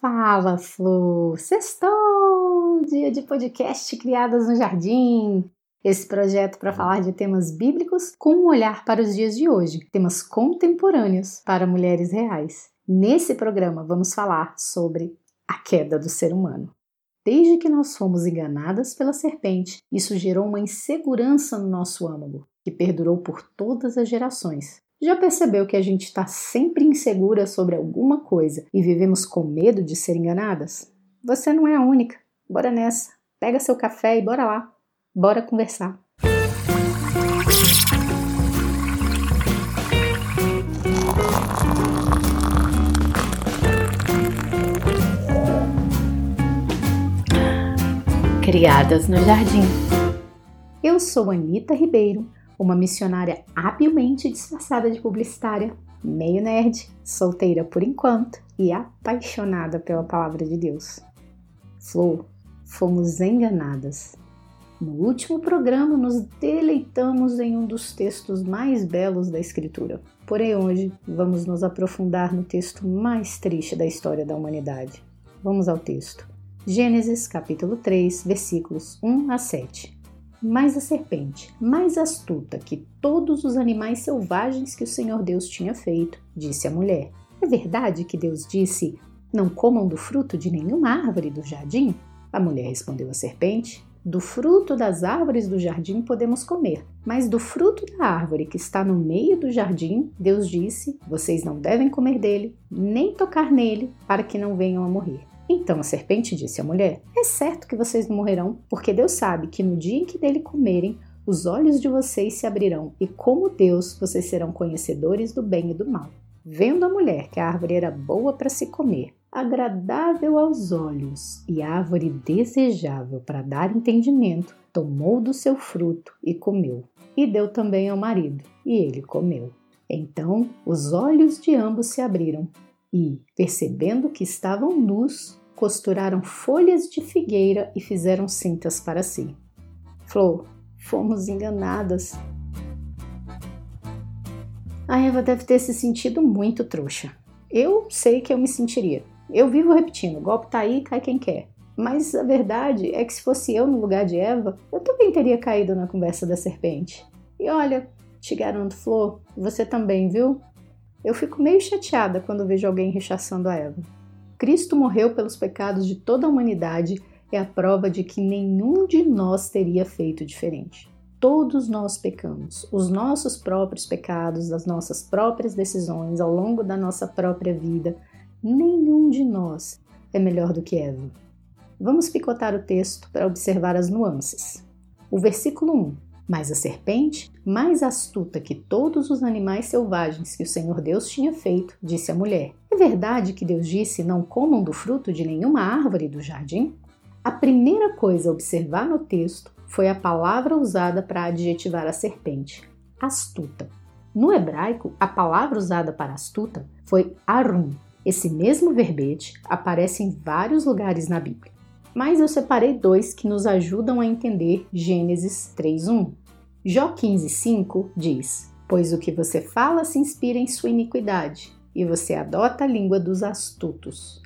Fala, Flu! Sextou! Dia de podcast Criadas no Jardim. Esse projeto para falar de temas bíblicos com um olhar para os dias de hoje, temas contemporâneos para mulheres reais. Nesse programa vamos falar sobre a queda do ser humano. Desde que nós fomos enganadas pela serpente, isso gerou uma insegurança no nosso âmago, que perdurou por todas as gerações. Já percebeu que a gente está sempre insegura sobre alguma coisa e vivemos com medo de ser enganadas? Você não é a única. Bora nessa. Pega seu café e bora lá. Bora conversar. Criadas no Jardim. Eu sou Anita Ribeiro uma missionária habilmente disfarçada de publicitária, meio nerd, solteira por enquanto e apaixonada pela palavra de Deus. Flor, fomos enganadas. No último programa, nos deleitamos em um dos textos mais belos da Escritura. Porém, hoje vamos nos aprofundar no texto mais triste da história da humanidade. Vamos ao texto. Gênesis capítulo 3, versículos 1 a 7 mais a serpente, mais astuta que todos os animais selvagens que o Senhor Deus tinha feito, disse a mulher: É verdade que Deus disse: Não comam do fruto de nenhuma árvore do jardim? A mulher respondeu à serpente: Do fruto das árvores do jardim podemos comer, mas do fruto da árvore que está no meio do jardim, Deus disse: Vocês não devem comer dele, nem tocar nele, para que não venham a morrer. Então a serpente disse à mulher: É certo que vocês não morrerão, porque Deus sabe que no dia em que dele comerem, os olhos de vocês se abrirão, e como Deus, vocês serão conhecedores do bem e do mal. Vendo a mulher que a árvore era boa para se comer, agradável aos olhos e árvore desejável para dar entendimento, tomou do seu fruto e comeu. E deu também ao marido, e ele comeu. Então os olhos de ambos se abriram, e, percebendo que estavam nus, costuraram folhas de figueira e fizeram cintas para si. Flor, fomos enganadas. A Eva deve ter se sentido muito trouxa. Eu sei que eu me sentiria. Eu vivo repetindo: golpe tá aí, cai quem quer. Mas a verdade é que se fosse eu no lugar de Eva, eu também teria caído na conversa da serpente. E olha, te garanto, Flor, você também, viu? Eu fico meio chateada quando vejo alguém rechaçando a Eva. Cristo morreu pelos pecados de toda a humanidade é a prova de que nenhum de nós teria feito diferente. Todos nós pecamos, os nossos próprios pecados, as nossas próprias decisões ao longo da nossa própria vida. Nenhum de nós é melhor do que Eva. Vamos picotar o texto para observar as nuances. O versículo 1 mas a serpente, mais astuta que todos os animais selvagens que o Senhor Deus tinha feito, disse à mulher: É verdade que Deus disse: Não comam do fruto de nenhuma árvore do jardim? A primeira coisa a observar no texto foi a palavra usada para adjetivar a serpente: astuta. No hebraico, a palavra usada para astuta foi arum. Esse mesmo verbete aparece em vários lugares na Bíblia mas eu separei dois que nos ajudam a entender Gênesis 3:1. Jó 15:5 diz: Pois o que você fala se inspira em sua iniquidade, e você adota a língua dos astutos.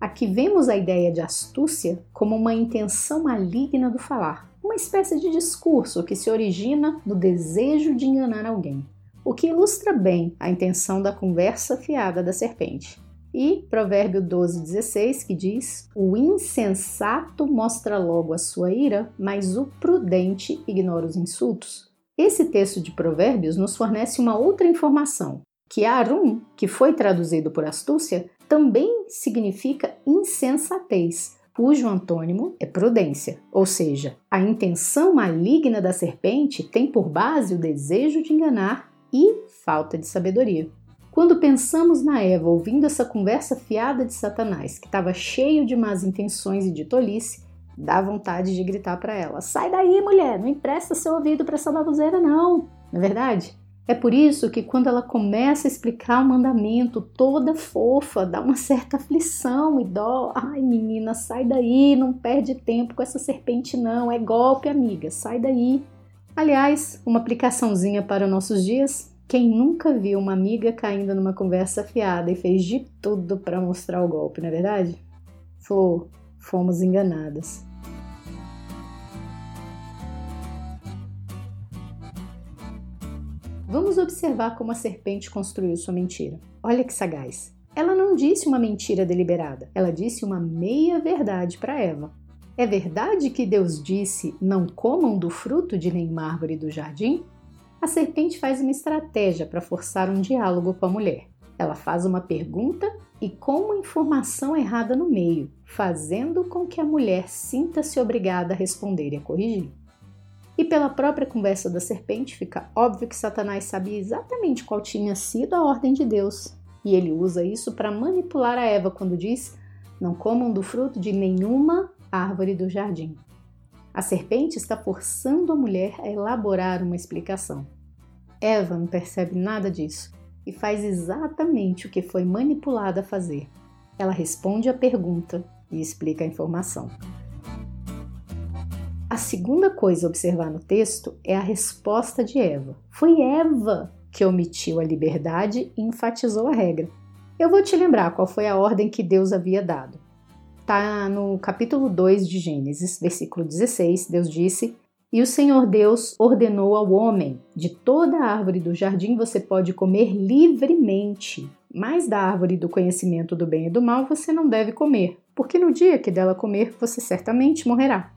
Aqui vemos a ideia de astúcia como uma intenção maligna do falar, uma espécie de discurso que se origina no desejo de enganar alguém, o que ilustra bem a intenção da conversa fiada da serpente. E Provérbio 12, 16, que diz: O insensato mostra logo a sua ira, mas o prudente ignora os insultos. Esse texto de Provérbios nos fornece uma outra informação, que Arum, que foi traduzido por astúcia, também significa insensatez, cujo antônimo é prudência, ou seja, a intenção maligna da serpente tem por base o desejo de enganar e falta de sabedoria. Quando pensamos na Eva ouvindo essa conversa fiada de Satanás, que estava cheio de más intenções e de tolice, dá vontade de gritar para ela: Sai daí, mulher, não empresta seu ouvido para essa baboseira, não. Não é verdade? É por isso que quando ela começa a explicar o mandamento toda fofa, dá uma certa aflição e dó. Ai, menina, sai daí, não perde tempo com essa serpente, não. É golpe, amiga, sai daí. Aliás, uma aplicaçãozinha para nossos dias: quem nunca viu uma amiga caindo numa conversa fiada e fez de tudo para mostrar o golpe, não é verdade? Flor, fomos enganadas. Vamos observar como a serpente construiu sua mentira. Olha que sagaz. Ela não disse uma mentira deliberada, ela disse uma meia-verdade para Eva. É verdade que Deus disse: Não comam do fruto de nenhuma árvore do jardim? A serpente faz uma estratégia para forçar um diálogo com a mulher. Ela faz uma pergunta e com uma informação errada no meio, fazendo com que a mulher sinta-se obrigada a responder e a corrigir. E pela própria conversa da serpente, fica óbvio que Satanás sabia exatamente qual tinha sido a ordem de Deus. E ele usa isso para manipular a Eva quando diz: Não comam do fruto de nenhuma árvore do jardim. A serpente está forçando a mulher a elaborar uma explicação. Eva não percebe nada disso e faz exatamente o que foi manipulada a fazer. Ela responde a pergunta e explica a informação. A segunda coisa a observar no texto é a resposta de Eva. Foi Eva que omitiu a liberdade e enfatizou a regra. Eu vou te lembrar qual foi a ordem que Deus havia dado. Está no capítulo 2 de Gênesis, versículo 16. Deus disse: E o Senhor Deus ordenou ao homem: De toda a árvore do jardim você pode comer livremente, mas da árvore do conhecimento do bem e do mal você não deve comer, porque no dia que dela comer você certamente morrerá.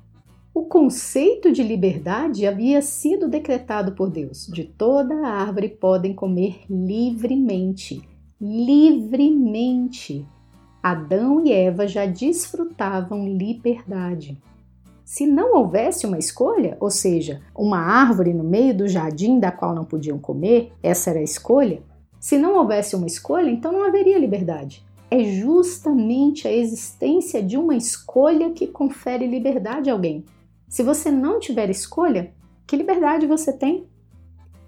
O conceito de liberdade havia sido decretado por Deus. De toda a árvore podem comer livremente. Livremente. Adão e Eva já desfrutavam liberdade. Se não houvesse uma escolha, ou seja, uma árvore no meio do jardim da qual não podiam comer, essa era a escolha. Se não houvesse uma escolha, então não haveria liberdade. É justamente a existência de uma escolha que confere liberdade a alguém. Se você não tiver escolha, que liberdade você tem?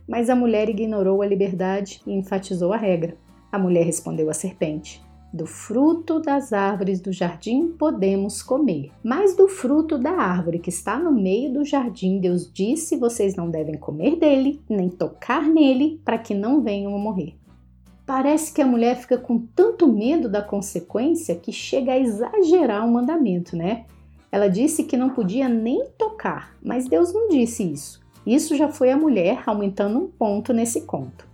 Mas a mulher ignorou a liberdade e enfatizou a regra. A mulher respondeu à serpente: Do fruto das árvores do jardim podemos comer, mas do fruto da árvore que está no meio do jardim, Deus disse: Vocês não devem comer dele, nem tocar nele, para que não venham a morrer. Parece que a mulher fica com tanto medo da consequência que chega a exagerar o mandamento, né? Ela disse que não podia nem tocar, mas Deus não disse isso. Isso já foi a mulher aumentando um ponto nesse conto.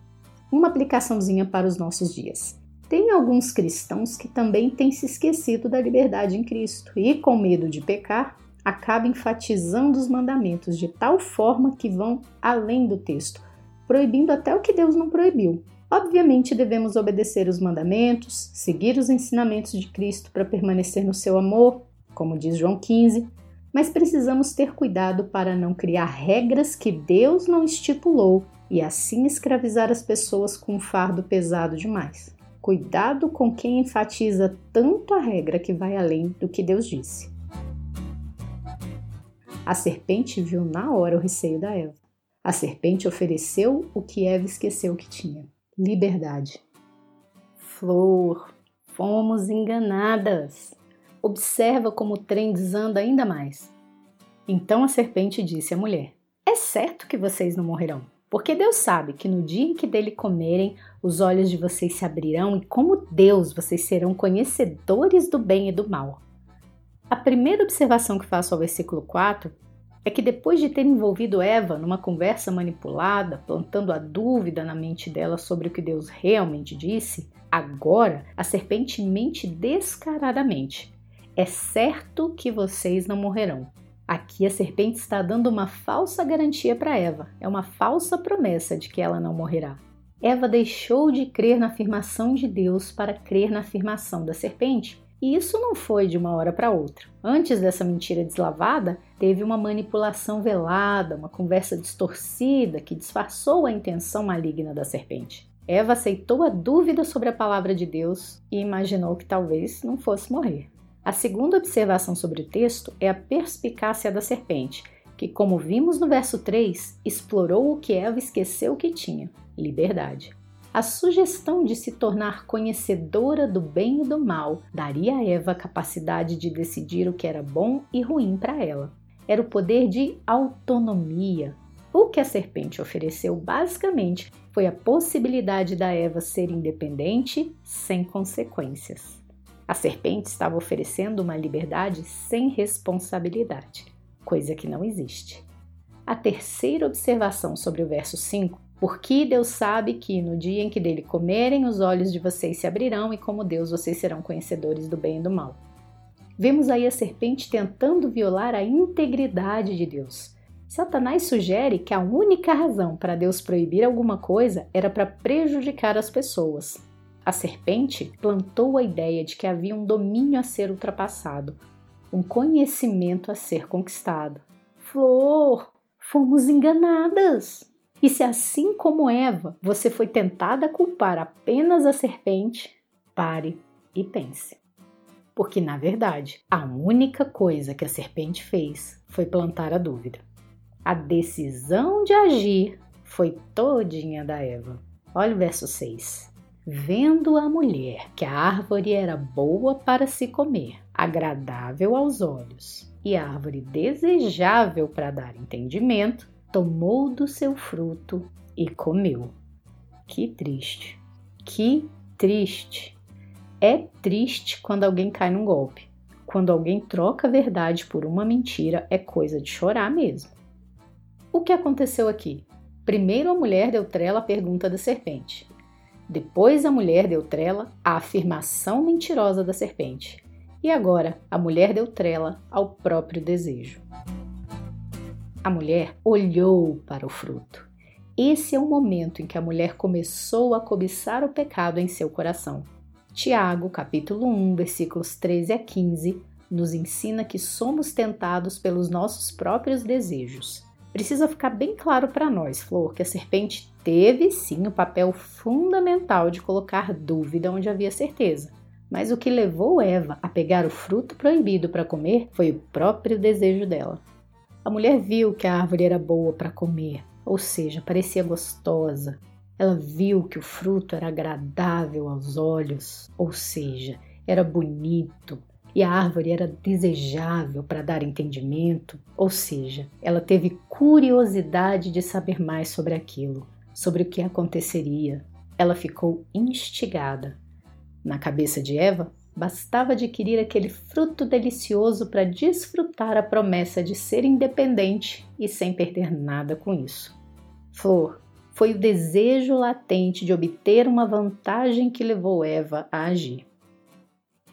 Uma aplicaçãozinha para os nossos dias. Tem alguns cristãos que também têm se esquecido da liberdade em Cristo e, com medo de pecar, acabam enfatizando os mandamentos de tal forma que vão além do texto, proibindo até o que Deus não proibiu. Obviamente, devemos obedecer os mandamentos, seguir os ensinamentos de Cristo para permanecer no seu amor, como diz João 15, mas precisamos ter cuidado para não criar regras que Deus não estipulou e assim escravizar as pessoas com um fardo pesado demais. Cuidado com quem enfatiza tanto a regra que vai além do que Deus disse. A serpente viu na hora o receio da Eva. A serpente ofereceu o que Eva esqueceu que tinha: liberdade. Flor, fomos enganadas observa como o trem desanda ainda mais. Então a serpente disse à mulher: É certo que vocês não morrerão, porque Deus sabe que no dia em que dele comerem, os olhos de vocês se abrirão e, como Deus, vocês serão conhecedores do bem e do mal. A primeira observação que faço ao versículo 4 é que depois de ter envolvido Eva numa conversa manipulada, plantando a dúvida na mente dela sobre o que Deus realmente disse, agora a serpente mente descaradamente é certo que vocês não morrerão. Aqui a serpente está dando uma falsa garantia para Eva, é uma falsa promessa de que ela não morrerá. Eva deixou de crer na afirmação de Deus para crer na afirmação da serpente, e isso não foi de uma hora para outra. Antes dessa mentira deslavada, teve uma manipulação velada, uma conversa distorcida que disfarçou a intenção maligna da serpente. Eva aceitou a dúvida sobre a palavra de Deus e imaginou que talvez não fosse morrer. A segunda observação sobre o texto é a perspicácia da serpente, que, como vimos no verso 3, explorou o que Eva esqueceu que tinha: liberdade. A sugestão de se tornar conhecedora do bem e do mal daria a Eva a capacidade de decidir o que era bom e ruim para ela. Era o poder de autonomia. O que a serpente ofereceu basicamente foi a possibilidade da Eva ser independente sem consequências. A serpente estava oferecendo uma liberdade sem responsabilidade, coisa que não existe. A terceira observação sobre o verso 5 porque Deus sabe que no dia em que dele comerem, os olhos de vocês se abrirão e, como Deus, vocês serão conhecedores do bem e do mal. Vemos aí a serpente tentando violar a integridade de Deus. Satanás sugere que a única razão para Deus proibir alguma coisa era para prejudicar as pessoas. A serpente plantou a ideia de que havia um domínio a ser ultrapassado, um conhecimento a ser conquistado. Flor, fomos enganadas! E se assim como Eva você foi tentada a culpar apenas a serpente, pare e pense. Porque na verdade, a única coisa que a serpente fez foi plantar a dúvida. A decisão de agir foi todinha da Eva. Olha o verso 6. Vendo a mulher que a árvore era boa para se comer, agradável aos olhos e árvore desejável para dar entendimento, tomou do seu fruto e comeu. Que triste, que triste. É triste quando alguém cai num golpe. Quando alguém troca a verdade por uma mentira, é coisa de chorar mesmo. O que aconteceu aqui? Primeiro a mulher deu trela à pergunta da serpente. Depois a mulher deu trela à afirmação mentirosa da serpente. E agora a mulher deu trela ao próprio desejo. A mulher olhou para o fruto. Esse é o momento em que a mulher começou a cobiçar o pecado em seu coração. Tiago, capítulo 1, versículos 13 a 15, nos ensina que somos tentados pelos nossos próprios desejos. Precisa ficar bem claro para nós, Flor, que a serpente teve sim o papel fundamental de colocar dúvida onde havia certeza. Mas o que levou Eva a pegar o fruto proibido para comer foi o próprio desejo dela. A mulher viu que a árvore era boa para comer, ou seja, parecia gostosa. Ela viu que o fruto era agradável aos olhos, ou seja, era bonito, e a árvore era desejável para dar entendimento, ou seja, ela teve curiosidade de saber mais sobre aquilo, sobre o que aconteceria. Ela ficou instigada. Na cabeça de Eva, Bastava adquirir aquele fruto delicioso para desfrutar a promessa de ser independente e sem perder nada com isso. Flor foi o desejo latente de obter uma vantagem que levou Eva a agir.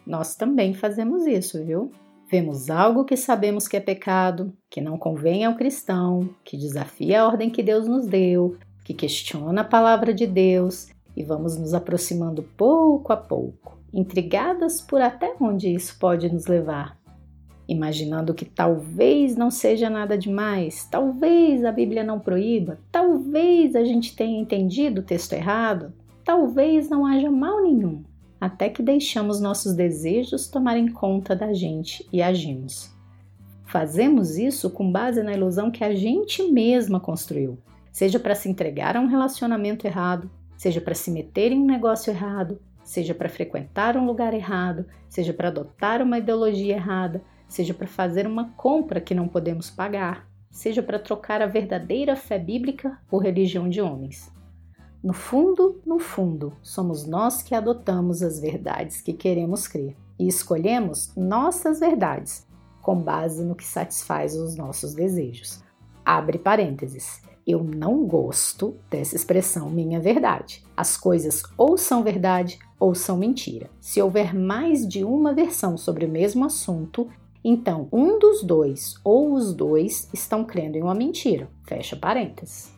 Nós também fazemos isso, viu? Vemos algo que sabemos que é pecado, que não convém ao cristão, que desafia a ordem que Deus nos deu, que questiona a palavra de Deus e vamos nos aproximando pouco a pouco intrigadas por até onde isso pode nos levar, imaginando que talvez não seja nada demais, talvez a Bíblia não proíba, talvez a gente tenha entendido o texto errado, talvez não haja mal nenhum, até que deixamos nossos desejos tomarem conta da gente e agimos. Fazemos isso com base na ilusão que a gente mesma construiu, seja para se entregar a um relacionamento errado, seja para se meter em um negócio errado, seja para frequentar um lugar errado, seja para adotar uma ideologia errada, seja para fazer uma compra que não podemos pagar, seja para trocar a verdadeira fé bíblica por religião de homens. No fundo, no fundo, somos nós que adotamos as verdades que queremos crer e escolhemos nossas verdades com base no que satisfaz os nossos desejos. Abre parênteses. Eu não gosto dessa expressão minha verdade. As coisas ou são verdade ou são mentira. Se houver mais de uma versão sobre o mesmo assunto, então um dos dois ou os dois estão crendo em uma mentira. Fecha parênteses.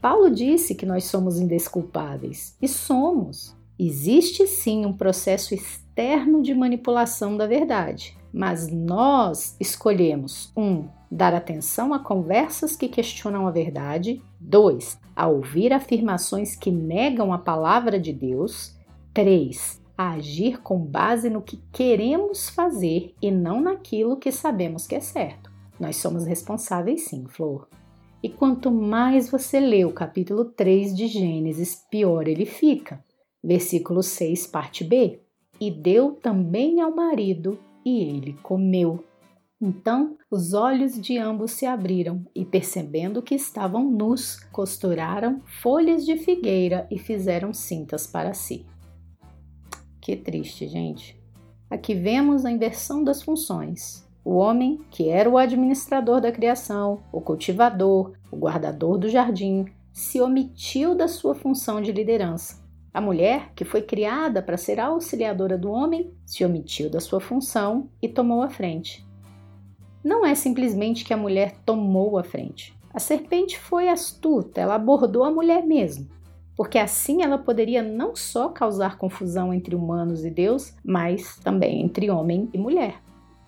Paulo disse que nós somos indesculpáveis e somos. Existe sim um processo externo de manipulação da verdade, mas nós escolhemos um dar atenção a conversas que questionam a verdade, dois a ouvir afirmações que negam a palavra de Deus, três a agir com base no que queremos fazer e não naquilo que sabemos que é certo. Nós somos responsáveis sim, Flor. E quanto mais você lê o capítulo 3 de Gênesis, pior ele fica Versículo 6, parte B. E deu também ao marido, e ele comeu. Então os olhos de ambos se abriram e, percebendo que estavam nus, costuraram folhas de figueira e fizeram cintas para si. Que triste, gente. Aqui vemos a inversão das funções. O homem, que era o administrador da criação, o cultivador, o guardador do jardim, se omitiu da sua função de liderança. A mulher, que foi criada para ser auxiliadora do homem, se omitiu da sua função e tomou a frente. Não é simplesmente que a mulher tomou a frente. A serpente foi astuta, ela abordou a mulher mesmo, porque assim ela poderia não só causar confusão entre humanos e Deus, mas também entre homem e mulher.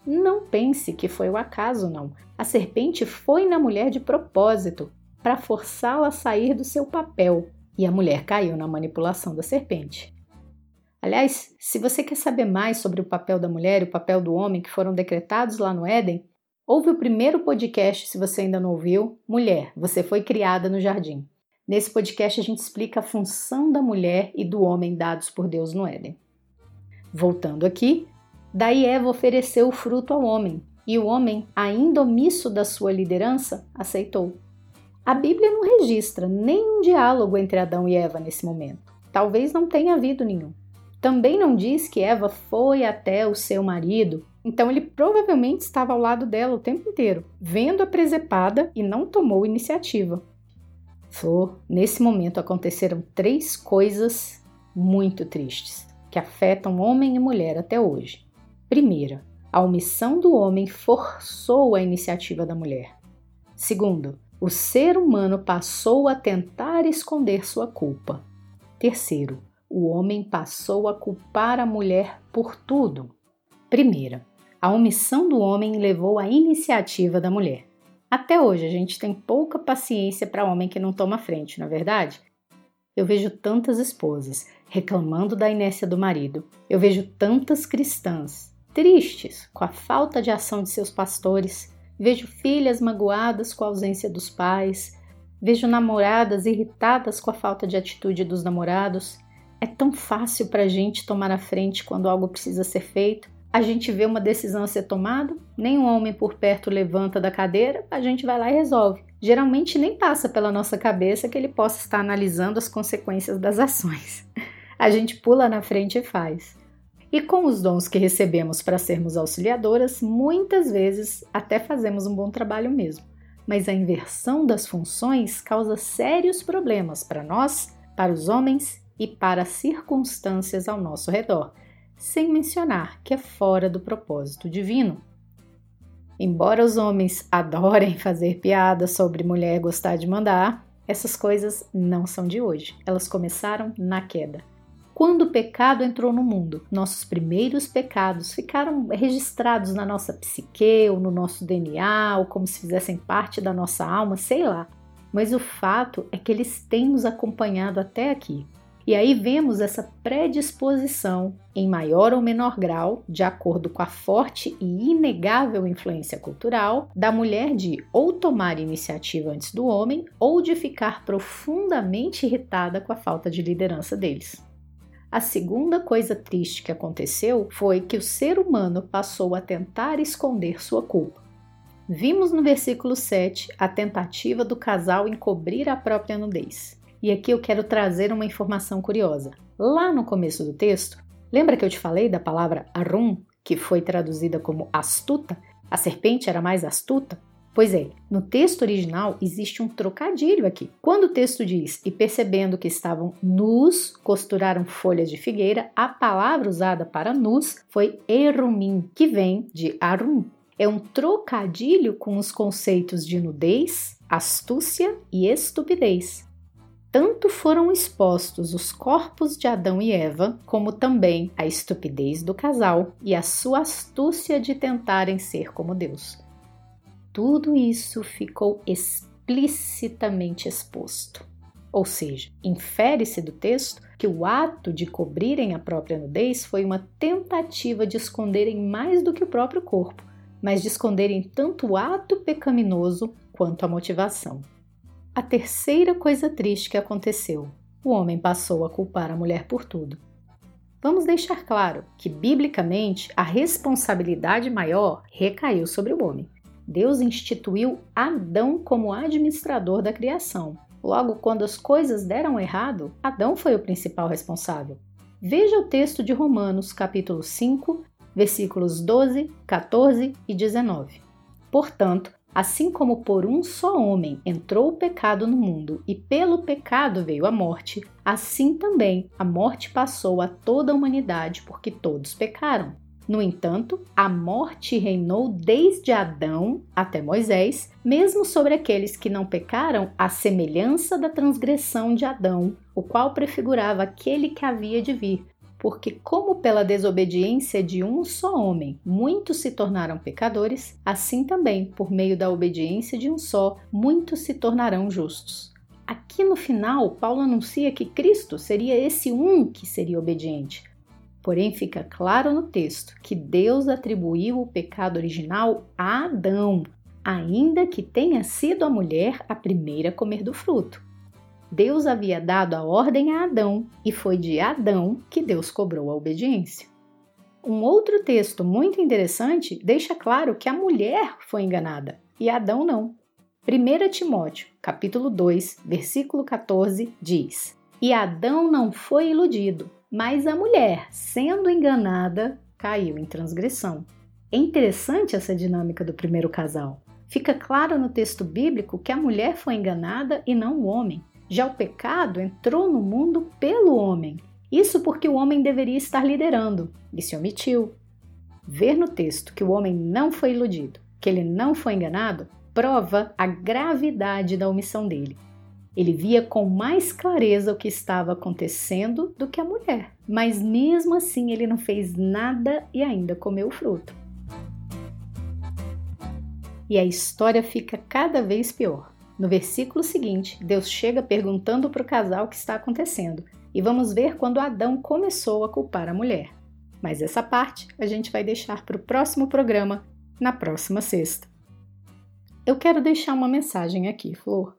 Não pense que foi o acaso, não. A serpente foi na mulher de propósito para forçá-la a sair do seu papel, e a mulher caiu na manipulação da serpente. Aliás, se você quer saber mais sobre o papel da mulher e o papel do homem que foram decretados lá no Éden, ouve o primeiro podcast se você ainda não ouviu, Mulher, você foi criada no jardim. Nesse podcast a gente explica a função da mulher e do homem dados por Deus no Éden. Voltando aqui, daí Eva ofereceu o fruto ao homem, e o homem, ainda omisso da sua liderança, aceitou. A Bíblia não registra nenhum diálogo entre Adão e Eva nesse momento. Talvez não tenha havido nenhum. Também não diz que Eva foi até o seu marido, então ele provavelmente estava ao lado dela o tempo inteiro, vendo a presepada e não tomou iniciativa. Flor, nesse momento aconteceram três coisas muito tristes que afetam homem e mulher até hoje. Primeira, a omissão do homem forçou a iniciativa da mulher. Segundo, o ser humano passou a tentar esconder sua culpa. Terceiro, o homem passou a culpar a mulher por tudo. Primeira, a omissão do homem levou à iniciativa da mulher. Até hoje a gente tem pouca paciência para homem que não toma frente, não é verdade? Eu vejo tantas esposas reclamando da inércia do marido. Eu vejo tantas cristãs tristes com a falta de ação de seus pastores Vejo filhas magoadas com a ausência dos pais. Vejo namoradas irritadas com a falta de atitude dos namorados. É tão fácil para a gente tomar a frente quando algo precisa ser feito. A gente vê uma decisão a ser tomada, nenhum homem por perto levanta da cadeira, a gente vai lá e resolve. Geralmente nem passa pela nossa cabeça que ele possa estar analisando as consequências das ações. A gente pula na frente e faz. E com os dons que recebemos para sermos auxiliadoras, muitas vezes até fazemos um bom trabalho mesmo. Mas a inversão das funções causa sérios problemas para nós, para os homens e para as circunstâncias ao nosso redor, sem mencionar que é fora do propósito divino. Embora os homens adorem fazer piadas sobre mulher gostar de mandar, essas coisas não são de hoje. Elas começaram na queda. Quando o pecado entrou no mundo, nossos primeiros pecados ficaram registrados na nossa psique, ou no nosso DNA, ou como se fizessem parte da nossa alma, sei lá. Mas o fato é que eles têm nos acompanhado até aqui. E aí vemos essa predisposição, em maior ou menor grau, de acordo com a forte e inegável influência cultural, da mulher de ou tomar iniciativa antes do homem ou de ficar profundamente irritada com a falta de liderança deles. A segunda coisa triste que aconteceu foi que o ser humano passou a tentar esconder sua culpa. Vimos no versículo 7 a tentativa do casal encobrir a própria nudez. E aqui eu quero trazer uma informação curiosa. Lá no começo do texto, lembra que eu te falei da palavra arum, que foi traduzida como astuta? A serpente era mais astuta? Pois é, no texto original existe um trocadilho aqui. Quando o texto diz e percebendo que estavam nus, costuraram folhas de figueira, a palavra usada para nus foi erumim, que vem de arum. É um trocadilho com os conceitos de nudez, astúcia e estupidez. Tanto foram expostos os corpos de Adão e Eva, como também a estupidez do casal e a sua astúcia de tentarem ser como Deus tudo isso ficou explicitamente exposto. Ou seja, infere-se do texto que o ato de cobrirem a própria nudez foi uma tentativa de esconderem mais do que o próprio corpo, mas de esconderem tanto o ato pecaminoso quanto a motivação. A terceira coisa triste que aconteceu: o homem passou a culpar a mulher por tudo. Vamos deixar claro que, biblicamente, a responsabilidade maior recaiu sobre o homem. Deus instituiu Adão como administrador da criação. Logo, quando as coisas deram errado, Adão foi o principal responsável. Veja o texto de Romanos, capítulo 5, versículos 12, 14 e 19. Portanto, assim como por um só homem entrou o pecado no mundo e pelo pecado veio a morte, assim também a morte passou a toda a humanidade porque todos pecaram. No entanto, a morte reinou desde Adão até Moisés, mesmo sobre aqueles que não pecaram, à semelhança da transgressão de Adão, o qual prefigurava aquele que havia de vir, porque, como pela desobediência de um só homem muitos se tornaram pecadores, assim também, por meio da obediência de um só, muitos se tornarão justos. Aqui no final, Paulo anuncia que Cristo seria esse um que seria obediente. Porém, fica claro no texto que Deus atribuiu o pecado original a Adão, ainda que tenha sido a mulher a primeira a comer do fruto. Deus havia dado a ordem a Adão e foi de Adão que Deus cobrou a obediência. Um outro texto muito interessante deixa claro que a mulher foi enganada e Adão não. 1 Timóteo, capítulo 2, versículo 14 diz: "E Adão não foi iludido, mas a mulher, sendo enganada, caiu em transgressão." É interessante essa dinâmica do primeiro casal. Fica claro no texto bíblico que a mulher foi enganada e não o homem. Já o pecado entrou no mundo pelo homem. Isso porque o homem deveria estar liderando e se omitiu. Ver no texto que o homem não foi iludido, que ele não foi enganado, prova a gravidade da omissão dele. Ele via com mais clareza o que estava acontecendo do que a mulher, mas mesmo assim ele não fez nada e ainda comeu o fruto. E a história fica cada vez pior. No versículo seguinte, Deus chega perguntando para o casal o que está acontecendo, e vamos ver quando Adão começou a culpar a mulher. Mas essa parte a gente vai deixar para o próximo programa, na próxima sexta. Eu quero deixar uma mensagem aqui, Flor.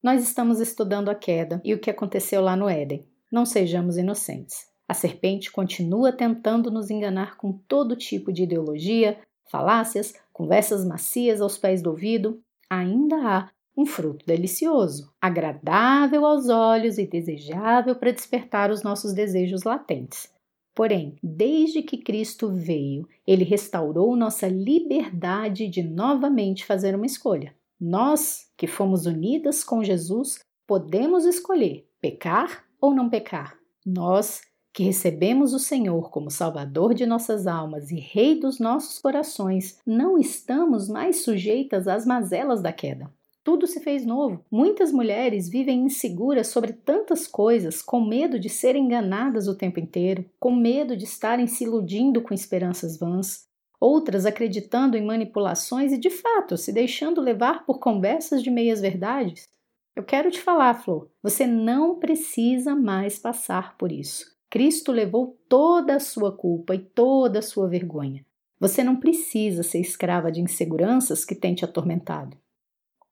Nós estamos estudando a queda e o que aconteceu lá no Éden. Não sejamos inocentes. A serpente continua tentando nos enganar com todo tipo de ideologia, falácias, conversas macias aos pés do ouvido. Ainda há um fruto delicioso, agradável aos olhos e desejável para despertar os nossos desejos latentes. Porém, desde que Cristo veio, ele restaurou nossa liberdade de novamente fazer uma escolha. Nós, que fomos unidas com Jesus, podemos escolher pecar ou não pecar. Nós, que recebemos o Senhor como Salvador de nossas almas e Rei dos nossos corações, não estamos mais sujeitas às mazelas da queda tudo se fez novo. Muitas mulheres vivem inseguras sobre tantas coisas, com medo de serem enganadas o tempo inteiro, com medo de estarem se iludindo com esperanças vãs, outras acreditando em manipulações e, de fato, se deixando levar por conversas de meias-verdades. Eu quero te falar, Flor, você não precisa mais passar por isso. Cristo levou toda a sua culpa e toda a sua vergonha. Você não precisa ser escrava de inseguranças que têm te atormentado.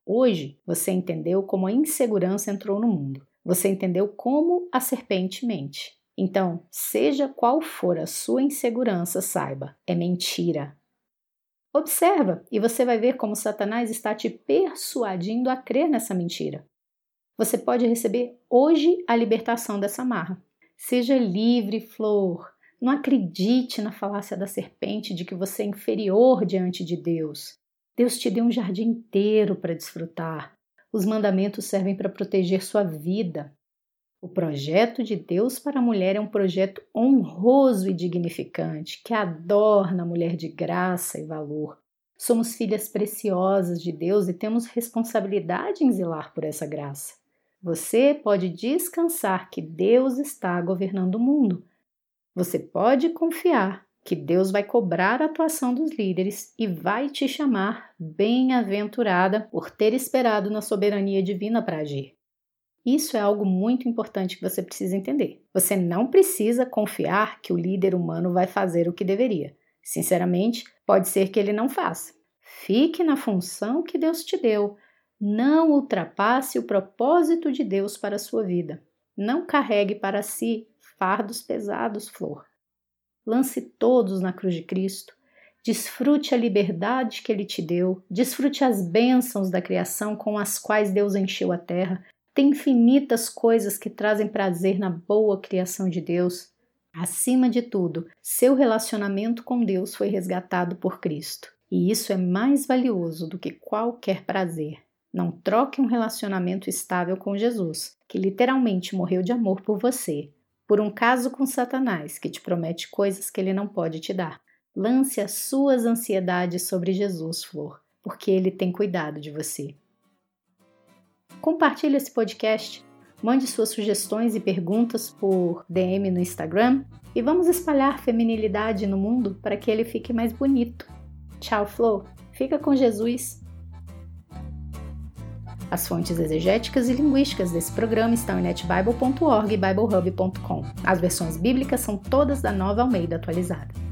Hoje você entendeu como a insegurança entrou no mundo. Você entendeu como a serpente mente. Então, seja qual for a sua insegurança, saiba, é mentira. Observa e você vai ver como Satanás está te persuadindo a crer nessa mentira. Você pode receber hoje a libertação dessa marra. Seja livre, flor. Não acredite na falácia da serpente de que você é inferior diante de Deus. Deus te deu um jardim inteiro para desfrutar. Os mandamentos servem para proteger sua vida. O projeto de Deus para a mulher é um projeto honroso e dignificante, que adorna a mulher de graça e valor. Somos filhas preciosas de Deus e temos responsabilidade em zelar por essa graça. Você pode descansar que Deus está governando o mundo. Você pode confiar que Deus vai cobrar a atuação dos líderes e vai te chamar bem-aventurada por ter esperado na soberania divina para agir. Isso é algo muito importante que você precisa entender. Você não precisa confiar que o líder humano vai fazer o que deveria. Sinceramente, pode ser que ele não faça. Fique na função que Deus te deu. Não ultrapasse o propósito de Deus para a sua vida. Não carregue para si fardos pesados, Flor. Lance todos na cruz de Cristo. Desfrute a liberdade que Ele te deu, desfrute as bênçãos da criação com as quais Deus encheu a terra. Tem infinitas coisas que trazem prazer na boa criação de Deus. Acima de tudo, seu relacionamento com Deus foi resgatado por Cristo. E isso é mais valioso do que qualquer prazer. Não troque um relacionamento estável com Jesus, que literalmente morreu de amor por você, por um caso com Satanás, que te promete coisas que ele não pode te dar. Lance as suas ansiedades sobre Jesus, Flor, porque ele tem cuidado de você. Compartilhe esse podcast, mande suas sugestões e perguntas por DM no Instagram e vamos espalhar feminilidade no mundo para que ele fique mais bonito. Tchau, Flor. Fica com Jesus. As fontes exegéticas e linguísticas desse programa estão em netbible.org e biblehub.com. As versões bíblicas são todas da Nova Almeida atualizada.